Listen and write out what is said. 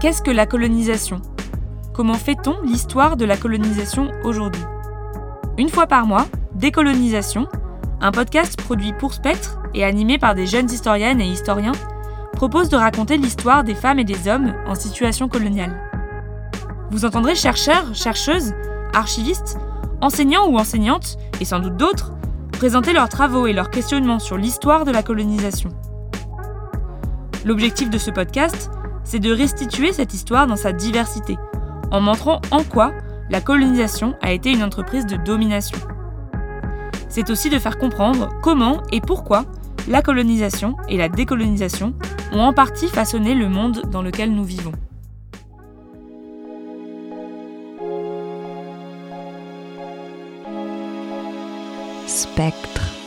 Qu'est-ce que la colonisation? Comment fait-on l'histoire de la colonisation aujourd'hui? Une fois par mois, Décolonisation, un podcast produit pour Spectre et animé par des jeunes historiennes et historiens, propose de raconter l'histoire des femmes et des hommes en situation coloniale. Vous entendrez chercheurs, chercheuses, archivistes, enseignants ou enseignantes, et sans doute d'autres, présenter leurs travaux et leurs questionnements sur l'histoire de la colonisation. L'objectif de ce podcast, c'est de restituer cette histoire dans sa diversité, en montrant en quoi la colonisation a été une entreprise de domination. C'est aussi de faire comprendre comment et pourquoi la colonisation et la décolonisation ont en partie façonné le monde dans lequel nous vivons. Spectre.